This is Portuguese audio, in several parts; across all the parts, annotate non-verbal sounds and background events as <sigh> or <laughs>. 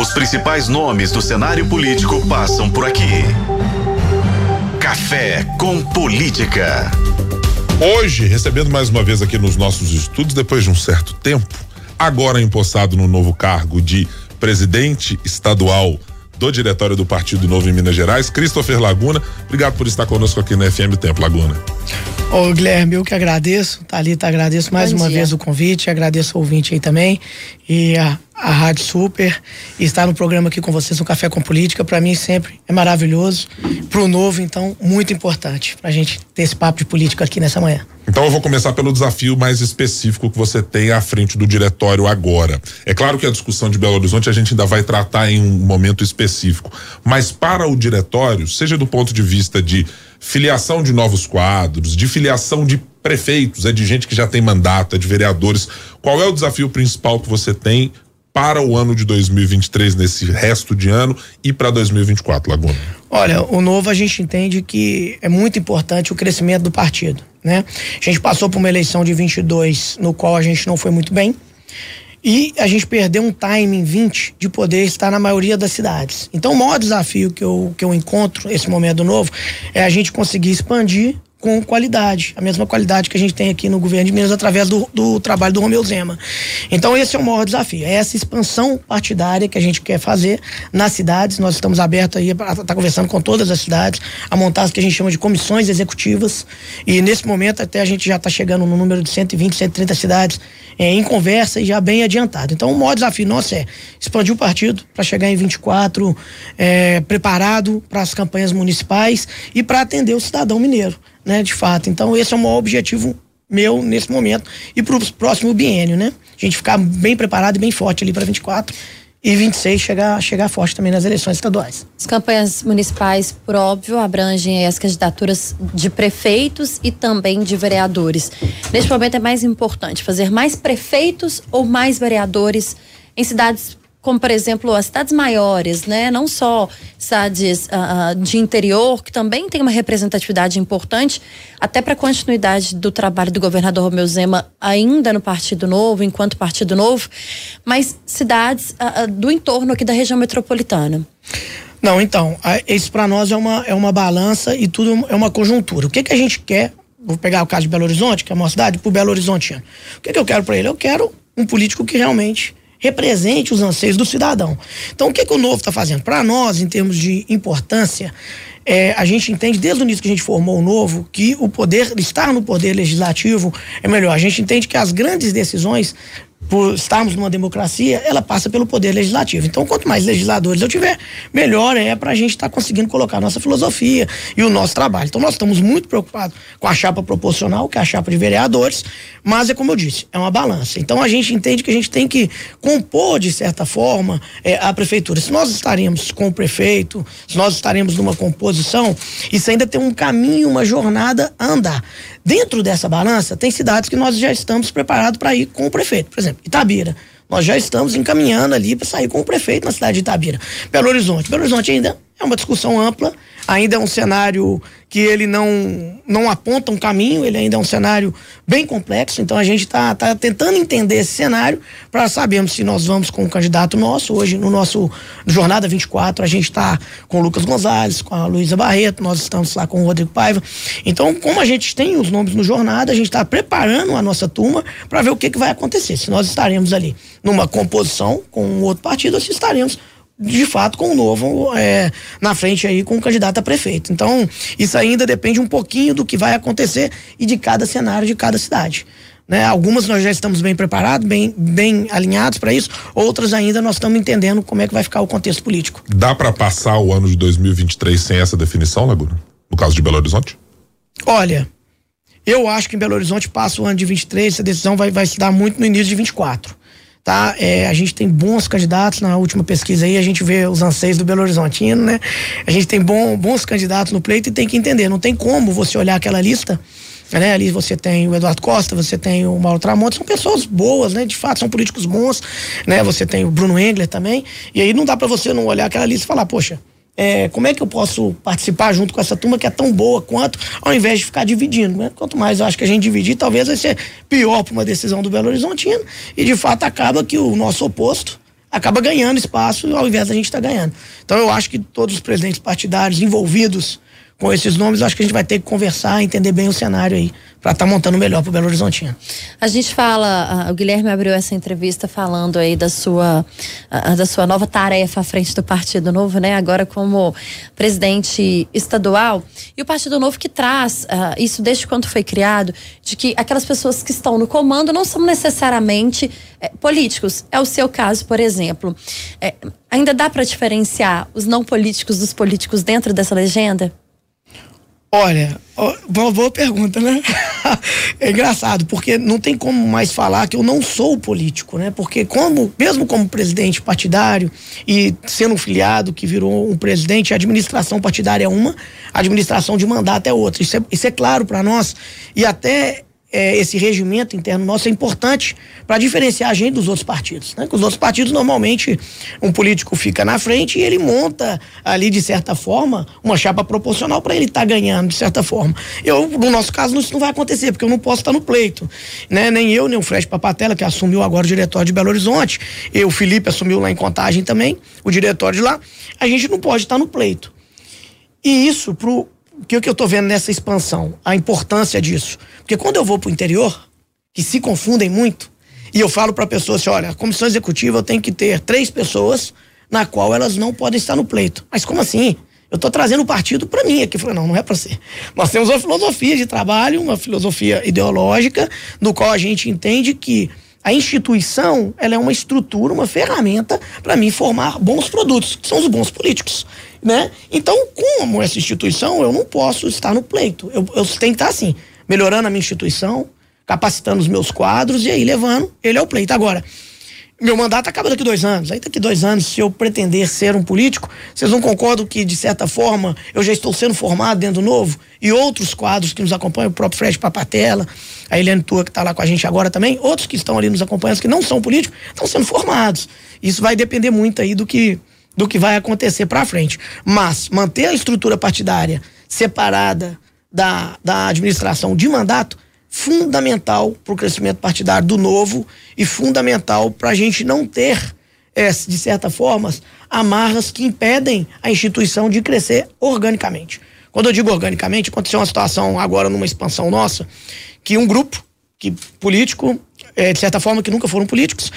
Os principais nomes do cenário político passam por aqui. Café com Política. Hoje, recebendo mais uma vez aqui nos nossos estudos, depois de um certo tempo, agora empossado no novo cargo de presidente estadual do Diretório do Partido Novo em Minas Gerais, Christopher Laguna. Obrigado por estar conosco aqui no FM Tempo Laguna. Ô Guilherme, eu que agradeço, Thalita, agradeço mais Bom uma dia. vez o convite, agradeço o ouvinte aí também e a, a Rádio Super e estar no programa aqui com vocês, no Café com Política, para mim sempre é maravilhoso, pro novo, então, muito importante pra gente ter esse papo de política aqui nessa manhã. Então eu vou começar pelo desafio mais específico que você tem à frente do diretório agora. É claro que a discussão de Belo Horizonte a gente ainda vai tratar em um momento específico, mas para o diretório, seja do ponto de vista de filiação de novos quadros, de filiação de prefeitos, é de gente que já tem mandato, é de vereadores. Qual é o desafio principal que você tem para o ano de 2023 nesse resto de ano e para 2024, Laguna? Olha, o novo a gente entende que é muito importante o crescimento do partido, né? A gente passou por uma eleição de 22 no qual a gente não foi muito bem. E a gente perdeu um timing 20 de poder estar na maioria das cidades. Então, o maior desafio que eu, que eu encontro nesse momento novo é a gente conseguir expandir com qualidade, a mesma qualidade que a gente tem aqui no governo de Minas através do, do trabalho do Romeu Zema. Então esse é o maior desafio, é essa expansão partidária que a gente quer fazer nas cidades. Nós estamos abertos aí para estar tá conversando com todas as cidades, a montar as que a gente chama de comissões executivas. E nesse momento até a gente já está chegando no número de 120, 130 cidades é, em conversa e já bem adiantado. Então, o maior desafio nosso é expandir o partido para chegar em 24 é, preparado para as campanhas municipais e para atender o cidadão mineiro, né? De fato. Então, esse é o maior objetivo meu nesse momento e para o próximo biênio, né? A gente ficar bem preparado e bem forte ali para 24 e 26 chegar, chegar forte também nas eleições estaduais. As campanhas municipais, por óbvio, abrangem as candidaturas de prefeitos e também de vereadores. Neste momento é mais importante fazer mais prefeitos ou mais vereadores em cidades como por exemplo as cidades maiores, né? Não só cidades uh, de interior que também tem uma representatividade importante, até para a continuidade do trabalho do governador Romeu Zema ainda no Partido Novo, enquanto Partido Novo, mas cidades uh, do entorno aqui da região metropolitana. Não, então, isso para nós é uma, é uma balança e tudo é uma conjuntura. O que, que a gente quer? Vou pegar o caso de Belo Horizonte, que é uma cidade, o Belo Horizontino. O que, que eu quero para ele? Eu quero um político que realmente represente os anseios do cidadão. Então, o que, que o novo está fazendo? Para nós, em termos de importância, é, a gente entende desde o início que a gente formou o novo que o poder, estar no poder legislativo é melhor. A gente entende que as grandes decisões por estarmos numa democracia, ela passa pelo poder legislativo. Então, quanto mais legisladores eu tiver, melhor é para a gente estar tá conseguindo colocar nossa filosofia e o nosso trabalho. Então, nós estamos muito preocupados com a chapa proporcional, que é a chapa de vereadores, mas é como eu disse, é uma balança. Então, a gente entende que a gente tem que compor, de certa forma, é, a prefeitura. Se nós estaremos com o prefeito, se nós estaremos numa composição, isso ainda tem um caminho, uma jornada a andar. Dentro dessa balança, tem cidades que nós já estamos preparados para ir com o prefeito. Por exemplo, Itabira. Nós já estamos encaminhando ali para sair com o prefeito na cidade de Itabira. Belo Horizonte. Belo Horizonte ainda é uma discussão ampla, ainda é um cenário que ele não, não aponta um caminho, ele ainda é um cenário bem complexo, então a gente está tá tentando entender esse cenário para sabermos se nós vamos com um candidato nosso. Hoje, no nosso Jornada 24, a gente está com o Lucas Gonzalez, com a Luísa Barreto, nós estamos lá com o Rodrigo Paiva. Então, como a gente tem os nomes no Jornada, a gente está preparando a nossa turma para ver o que, que vai acontecer. Se nós estaremos ali numa composição com um outro partido ou se estaremos de fato com o novo é, na frente aí com o candidato a prefeito. Então, isso ainda depende um pouquinho do que vai acontecer e de cada cenário de cada cidade. Né? Algumas nós já estamos bem preparados, bem, bem alinhados para isso, outras ainda nós estamos entendendo como é que vai ficar o contexto político. Dá para passar o ano de 2023 sem essa definição, Laguna? No caso de Belo Horizonte? Olha, eu acho que em Belo Horizonte passa o ano de 23, essa decisão vai, vai se dar muito no início de 24 tá? É, a gente tem bons candidatos na última pesquisa aí, a gente vê os anseios do Belo Horizontino, né? A gente tem bom, bons candidatos no pleito e tem que entender, não tem como você olhar aquela lista né? Ali você tem o Eduardo Costa, você tem o Mauro Tramonte, são pessoas boas, né? De fato, são políticos bons, né? Você tem o Bruno Engler também. E aí não dá para você não olhar aquela lista e falar, poxa, é, como é que eu posso participar junto com essa turma que é tão boa quanto, ao invés de ficar dividindo, né? Quanto mais eu acho que a gente dividir, talvez vai ser pior para uma decisão do Belo Horizontino e de fato acaba que o nosso oposto acaba ganhando espaço ao invés da gente estar tá ganhando. Então eu acho que todos os presidentes partidários envolvidos com esses nomes, acho que a gente vai ter que conversar, entender bem o cenário aí, para estar tá montando melhor para o Belo Horizontino. A gente fala, o Guilherme abriu essa entrevista falando aí da sua, da sua nova tarefa à frente do Partido Novo, né? Agora como presidente estadual. E o Partido Novo que traz isso desde quando foi criado, de que aquelas pessoas que estão no comando não são necessariamente é, políticos. É o seu caso, por exemplo. É, ainda dá para diferenciar os não políticos dos políticos dentro dessa legenda? Olha, uma boa pergunta, né? <laughs> é engraçado, porque não tem como mais falar que eu não sou político, né? Porque como, mesmo como presidente partidário e sendo um filiado que virou um presidente, a administração partidária é uma, a administração de mandato é outra. Isso é, isso é claro para nós e até é, esse regimento interno nosso é importante para diferenciar a gente dos outros partidos. Né? os outros partidos, normalmente, um político fica na frente e ele monta ali, de certa forma, uma chapa proporcional para ele estar tá ganhando, de certa forma. Eu, no nosso caso, isso não vai acontecer, porque eu não posso estar no pleito. Né? Nem eu, nem o Fred Papatella, que assumiu agora o diretório de Belo Horizonte, e o Felipe assumiu lá em Contagem também, o diretório de lá, a gente não pode estar no pleito. E isso, pro o que, que eu estou vendo nessa expansão? A importância disso. Porque quando eu vou para o interior, que se confundem muito, e eu falo para a pessoa assim: olha, a comissão executiva tenho que ter três pessoas na qual elas não podem estar no pleito. Mas como assim? Eu estou trazendo o partido para mim aqui. Falei, não, não é para ser. Nós temos uma filosofia de trabalho, uma filosofia ideológica, no qual a gente entende que a instituição ela é uma estrutura, uma ferramenta para mim formar bons produtos, que são os bons políticos né? Então, como essa instituição, eu não posso estar no pleito. Eu, eu tenho que estar assim, melhorando a minha instituição, capacitando os meus quadros e aí levando ele ao pleito. Agora, meu mandato acaba daqui dois anos. Aí daqui dois anos, se eu pretender ser um político, vocês não concordam que, de certa forma, eu já estou sendo formado dentro do novo? E outros quadros que nos acompanham, o próprio Fred Papatella, a Eliane Tua, que está lá com a gente agora também, outros que estão ali nos acompanhando, que não são políticos, estão sendo formados. Isso vai depender muito aí do que do que vai acontecer para frente. Mas manter a estrutura partidária separada da, da administração de mandato, fundamental para o crescimento partidário do novo e fundamental para a gente não ter, é, de certa forma, amarras que impedem a instituição de crescer organicamente. Quando eu digo organicamente, aconteceu uma situação agora numa expansão nossa, que um grupo que político é, de certa forma, que nunca foram políticos.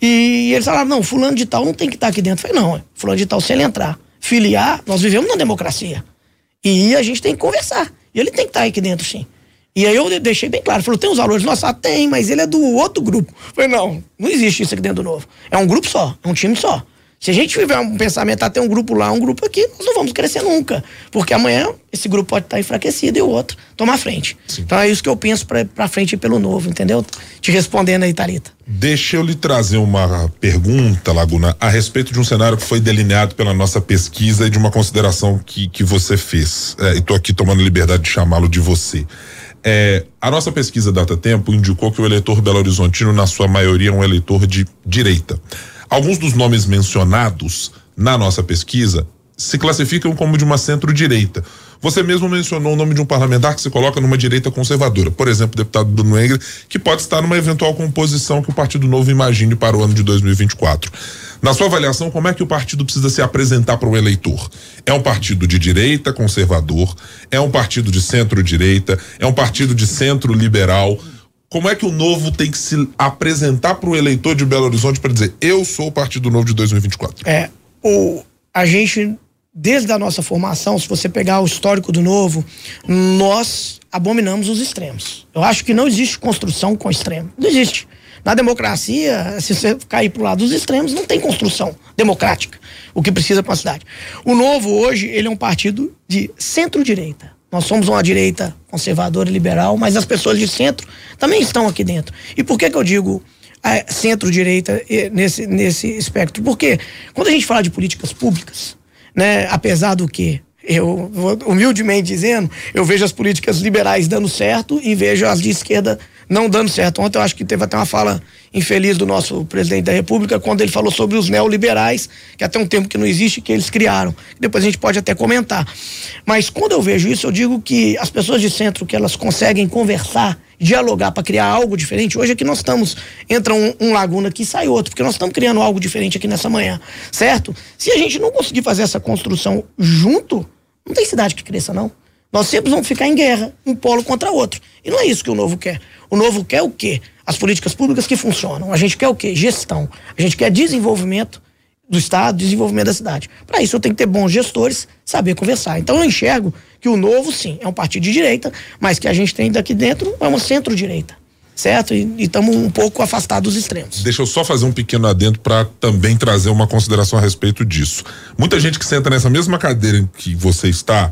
E eles falaram: não, fulano de tal não tem que estar tá aqui dentro. Eu falei: não, fulano de tal, se ele entrar, filiar, nós vivemos na democracia. E a gente tem que conversar. E ele tem que estar tá aqui dentro, sim. E aí eu deixei bem claro, falou, tem os valores nossos? Ah, tem, mas ele é do outro grupo. Eu falei, não, não existe isso aqui dentro do novo. É um grupo só, é um time só. Se a gente tiver um pensamento, até um grupo lá, um grupo aqui, nós não vamos crescer nunca. Porque amanhã esse grupo pode estar enfraquecido e o outro tomar frente. Sim. Então é isso que eu penso para frente e pelo novo, entendeu? Te respondendo aí, Tarita. Deixa eu lhe trazer uma pergunta, Laguna, a respeito de um cenário que foi delineado pela nossa pesquisa e de uma consideração que, que você fez. É, e estou aqui tomando liberdade de chamá-lo de você. É, a nossa pesquisa Data Tempo indicou que o eleitor belo-horizontino, na sua maioria, é um eleitor de direita. Alguns dos nomes mencionados na nossa pesquisa se classificam como de uma centro-direita. Você mesmo mencionou o nome de um parlamentar que se coloca numa direita conservadora, por exemplo, o deputado Bruno Engel, que pode estar numa eventual composição que o Partido Novo imagine para o ano de 2024. Na sua avaliação, como é que o partido precisa se apresentar para o eleitor? É um partido de direita conservador? É um partido de centro-direita? É um partido de centro-liberal? como é que o Novo tem que se apresentar para o eleitor de Belo Horizonte para dizer eu sou o Partido Novo de 2024? É, o, a gente, desde a nossa formação, se você pegar o histórico do Novo, nós abominamos os extremos. Eu acho que não existe construção com extremo. Não existe. Na democracia, se você cair para o lado dos extremos, não tem construção democrática. O que precisa para a cidade. O Novo, hoje, ele é um partido de centro-direita. Nós somos uma direita conservadora e liberal, mas as pessoas de centro também estão aqui dentro. E por que, que eu digo é, centro-direita nesse, nesse espectro? Porque quando a gente fala de políticas públicas, né, apesar do que eu humildemente dizendo, eu vejo as políticas liberais dando certo e vejo as de esquerda não dando certo. Ontem eu acho que teve até uma fala infeliz do nosso presidente da República quando ele falou sobre os neoliberais, que até um tempo que não existe, que eles criaram. Depois a gente pode até comentar. Mas quando eu vejo isso, eu digo que as pessoas de centro que elas conseguem conversar, dialogar para criar algo diferente. Hoje aqui nós estamos, entra um, um laguna aqui e sai outro, porque nós estamos criando algo diferente aqui nessa manhã, certo? Se a gente não conseguir fazer essa construção junto, não tem cidade que cresça, não. Nós sempre vamos ficar em guerra, um polo contra outro. E não é isso que o novo quer. O novo quer o quê? As políticas públicas que funcionam. A gente quer o quê? Gestão. A gente quer desenvolvimento do Estado, desenvolvimento da cidade. Para isso eu tenho que ter bons gestores, saber conversar. Então eu enxergo que o novo, sim, é um partido de direita, mas que a gente tem daqui dentro é uma centro-direita certo? E estamos um pouco afastados dos extremos. Deixa eu só fazer um pequeno adendo para também trazer uma consideração a respeito disso. Muita gente que senta nessa mesma cadeira em que você está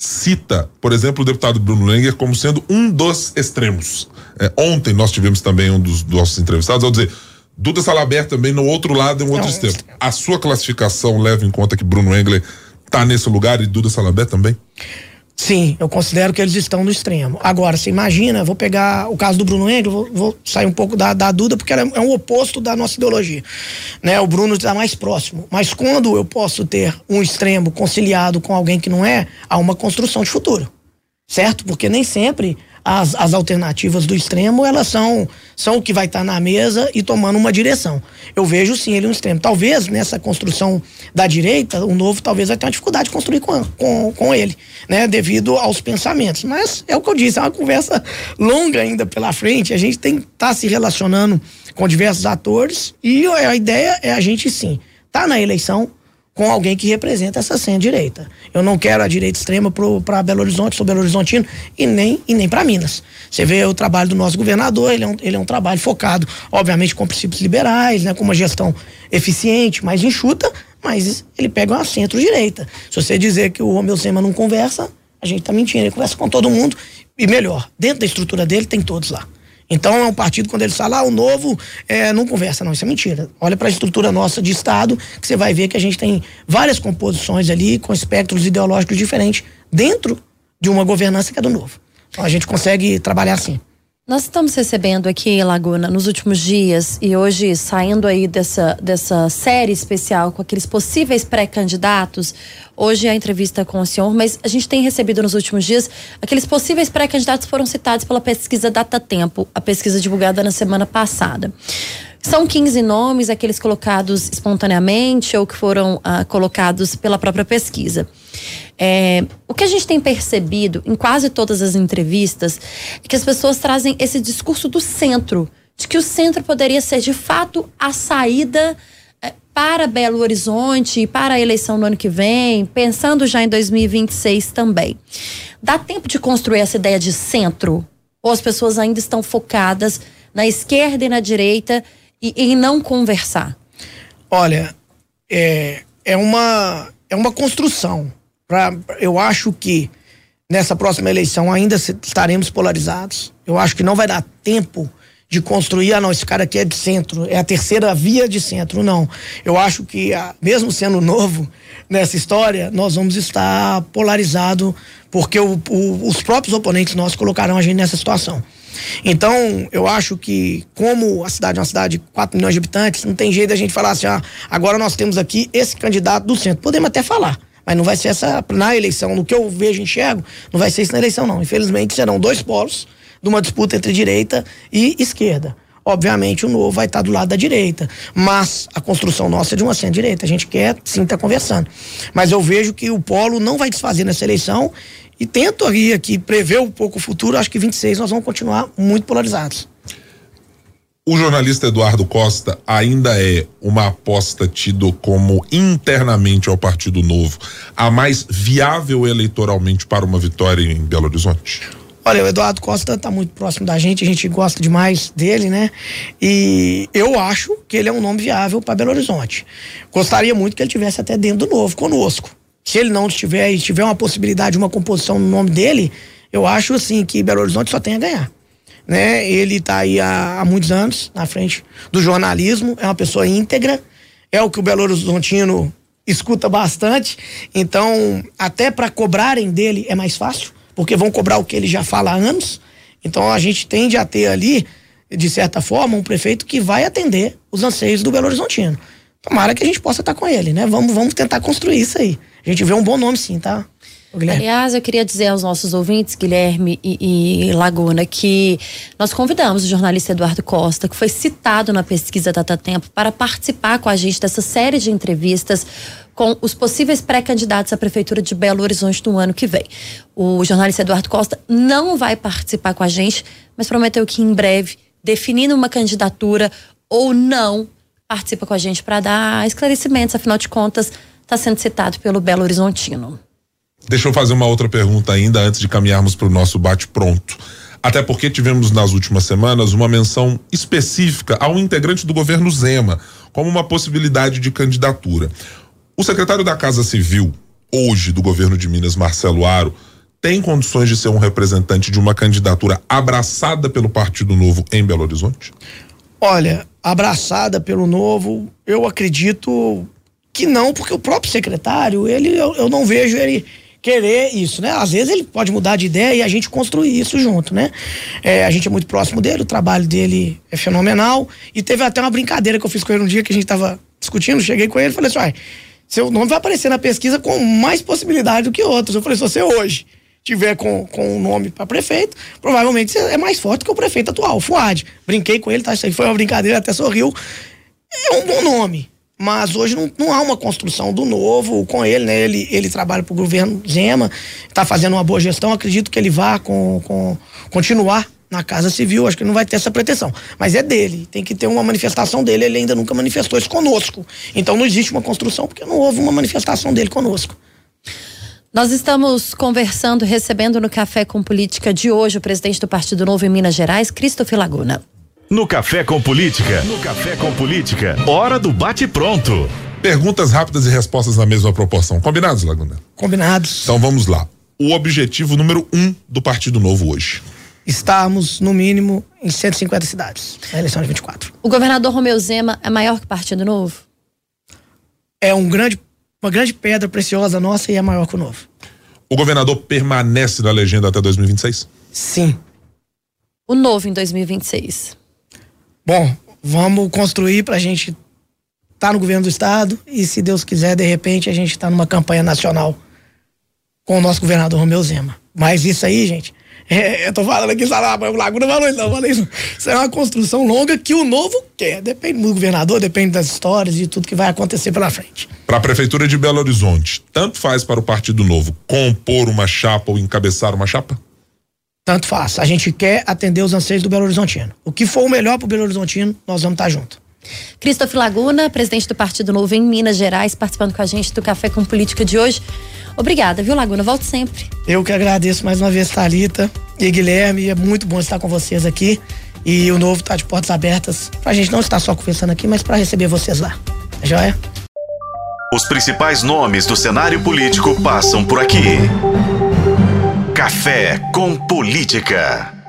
cita, por exemplo, o deputado Bruno Lenger como sendo um dos extremos. É, ontem nós tivemos também um dos, nossos entrevistados ao dizer Duda Salaber também no outro lado é um outro é extremo. A sua classificação leva em conta que Bruno Engler está nesse lugar e Duda Salaber também? Sim, eu considero que eles estão no extremo. Agora, você imagina, vou pegar o caso do Bruno Engel, vou, vou sair um pouco da, da Duda, porque é, é um oposto da nossa ideologia. Né? O Bruno está mais próximo. Mas quando eu posso ter um extremo conciliado com alguém que não é, há uma construção de futuro. Certo? Porque nem sempre as, as alternativas do extremo, elas são, são o que vai estar tá na mesa e tomando uma direção. Eu vejo sim ele um extremo. Talvez nessa construção da direita, o novo talvez vai ter uma dificuldade de construir com, com, com ele, né? Devido aos pensamentos. Mas é o que eu disse, é uma conversa longa ainda pela frente. A gente tem que estar tá se relacionando com diversos atores e a ideia é a gente sim tá na eleição com alguém que representa essa centro-direita. Eu não quero a direita extrema para Belo Horizonte, sou Belo Horizontino, e nem, e nem para Minas. Você vê o trabalho do nosso governador, ele é, um, ele é um trabalho focado, obviamente, com princípios liberais, né, com uma gestão eficiente, mais enxuta, mas ele pega uma centro-direita. Se você dizer que o Romeu Sema não conversa, a gente está mentindo, ele conversa com todo mundo, e melhor, dentro da estrutura dele tem todos lá. Então é um partido, quando ele fala, ah, o novo é, não conversa. Não, isso é mentira. Olha para a estrutura nossa de Estado, que você vai ver que a gente tem várias composições ali, com espectros ideológicos diferentes, dentro de uma governança que é do novo. Então a gente consegue trabalhar assim. Nós estamos recebendo aqui, Laguna, nos últimos dias e hoje saindo aí dessa, dessa série especial com aqueles possíveis pré-candidatos. Hoje é a entrevista com o senhor, mas a gente tem recebido nos últimos dias aqueles possíveis pré-candidatos foram citados pela pesquisa Data Tempo, a pesquisa divulgada na semana passada. São 15 nomes, aqueles colocados espontaneamente ou que foram ah, colocados pela própria pesquisa. É, o que a gente tem percebido em quase todas as entrevistas é que as pessoas trazem esse discurso do centro, de que o centro poderia ser de fato a saída é, para Belo Horizonte, para a eleição no ano que vem, pensando já em 2026 também. Dá tempo de construir essa ideia de centro? Ou as pessoas ainda estão focadas na esquerda e na direita e em não conversar? Olha, é, é, uma, é uma construção. Pra, eu acho que nessa próxima eleição ainda estaremos polarizados. Eu acho que não vai dar tempo de construir, ah não, esse cara aqui é de centro, é a terceira via de centro, não. Eu acho que, ah, mesmo sendo novo nessa história, nós vamos estar polarizado, porque o, o, os próprios oponentes nossos colocaram a gente nessa situação. Então, eu acho que, como a cidade é uma cidade de 4 milhões de habitantes, não tem jeito da gente falar assim, ah, agora nós temos aqui esse candidato do centro. Podemos até falar, mas não vai ser essa na eleição. No que eu vejo enxergo, não vai ser isso na eleição, não. Infelizmente, serão dois polos de uma disputa entre direita e esquerda. Obviamente, o novo vai estar do lado da direita, mas a construção nossa é de uma centro-direita. A gente quer sim estar conversando. Mas eu vejo que o polo não vai desfazer nessa eleição e tento aqui, aqui prever um pouco o futuro. Acho que 26 nós vamos continuar muito polarizados. O jornalista Eduardo Costa ainda é uma aposta tido como internamente ao Partido Novo a mais viável eleitoralmente para uma vitória em Belo Horizonte? Olha, o Eduardo Costa está muito próximo da gente, a gente gosta demais dele, né? E eu acho que ele é um nome viável para Belo Horizonte. Gostaria muito que ele tivesse até dentro do novo conosco se ele não estiver e tiver uma possibilidade, uma composição no nome dele, eu acho assim que Belo Horizonte só tem a ganhar. Né? Ele está aí há, há, muitos anos na frente do jornalismo, é uma pessoa íntegra, é o que o Belo Horizontino escuta bastante, então até para cobrarem dele é mais fácil, porque vão cobrar o que ele já fala há anos. Então a gente tende a ter ali, de certa forma, um prefeito que vai atender os anseios do Belo Horizontino. Tomara que a gente possa estar com ele, né? Vamos, vamos tentar construir isso aí. A gente vê um bom nome sim, tá? Aliás, eu queria dizer aos nossos ouvintes, Guilherme e, e, Laguna, que nós convidamos o jornalista Eduardo Costa, que foi citado na pesquisa Data Tempo, para participar com a gente dessa série de entrevistas com os possíveis pré-candidatos à Prefeitura de Belo Horizonte no ano que vem. O jornalista Eduardo Costa não vai participar com a gente, mas prometeu que em breve, definindo uma candidatura ou não, participa com a gente para dar esclarecimentos, afinal de contas, está sendo citado pelo Belo Horizontino. Deixa eu fazer uma outra pergunta ainda antes de caminharmos para o nosso bate-pronto. Até porque tivemos nas últimas semanas uma menção específica a um integrante do governo Zema, como uma possibilidade de candidatura. O secretário da Casa Civil, hoje do governo de Minas, Marcelo Aro, tem condições de ser um representante de uma candidatura abraçada pelo Partido Novo em Belo Horizonte? Olha, abraçada pelo Novo, eu acredito que não, porque o próprio secretário, ele eu, eu não vejo ele querer isso, né? Às vezes ele pode mudar de ideia e a gente construir isso junto, né? É, a gente é muito próximo dele, o trabalho dele é fenomenal e teve até uma brincadeira que eu fiz com ele um dia que a gente tava discutindo, cheguei com ele e falei assim, seu nome vai aparecer na pesquisa com mais possibilidade do que outros. Eu falei, se você hoje tiver com, com um nome para prefeito, provavelmente você é mais forte que o prefeito atual, o Fuad. Brinquei com ele, tá? Isso aí foi uma brincadeira, até sorriu. É um bom nome mas hoje não, não há uma construção do novo com ele, né? Ele, ele trabalha para o governo Zema, está fazendo uma boa gestão, acredito que ele vá com, com, continuar na Casa Civil, acho que não vai ter essa pretensão. Mas é dele, tem que ter uma manifestação dele, ele ainda nunca manifestou isso conosco. Então não existe uma construção porque não houve uma manifestação dele conosco. Nós estamos conversando, recebendo no Café com Política de hoje o presidente do Partido Novo em Minas Gerais, Christopher Laguna. No Café com Política. No Café com Política. Hora do bate-pronto. Perguntas rápidas e respostas na mesma proporção. Combinados, Laguna? Combinados. Então vamos lá. O objetivo número um do Partido Novo hoje. Estamos, no mínimo, em 150 cidades na eleição de 24. O governador Romeu Zema é maior que o Partido Novo? É um grande, uma grande pedra preciosa nossa e é maior que o Novo. O governador permanece na legenda até 2026? Sim. O Novo em 2026? Bom, vamos construir para a gente estar tá no governo do estado e, se Deus quiser, de repente a gente está numa campanha nacional com o nosso governador Romeu Zema. Mas isso aí, gente, é, <laughs> eu tô falando aqui, lá, o Laguna falou isso, não, falei isso. Isso é uma construção longa que o novo quer. Depende do governador, depende das histórias e tudo que vai acontecer pela frente. Para a Prefeitura de Belo Horizonte, tanto faz para o Partido Novo compor uma chapa ou encabeçar uma chapa? Tanto faz. A gente quer atender os anseios do Belo Horizontino. O que for o melhor para o Belo Horizontino, nós vamos estar tá junto. Christopher Laguna, presidente do Partido Novo em Minas Gerais, participando com a gente do Café com Política de hoje. Obrigada, viu, Laguna? Volte sempre. Eu que agradeço mais uma vez, Thalita e Guilherme. É muito bom estar com vocês aqui. E o Novo está de portas abertas para a gente não estar só conversando aqui, mas para receber vocês lá. Tá joia? Os principais nomes do cenário político passam por aqui. Café com Política.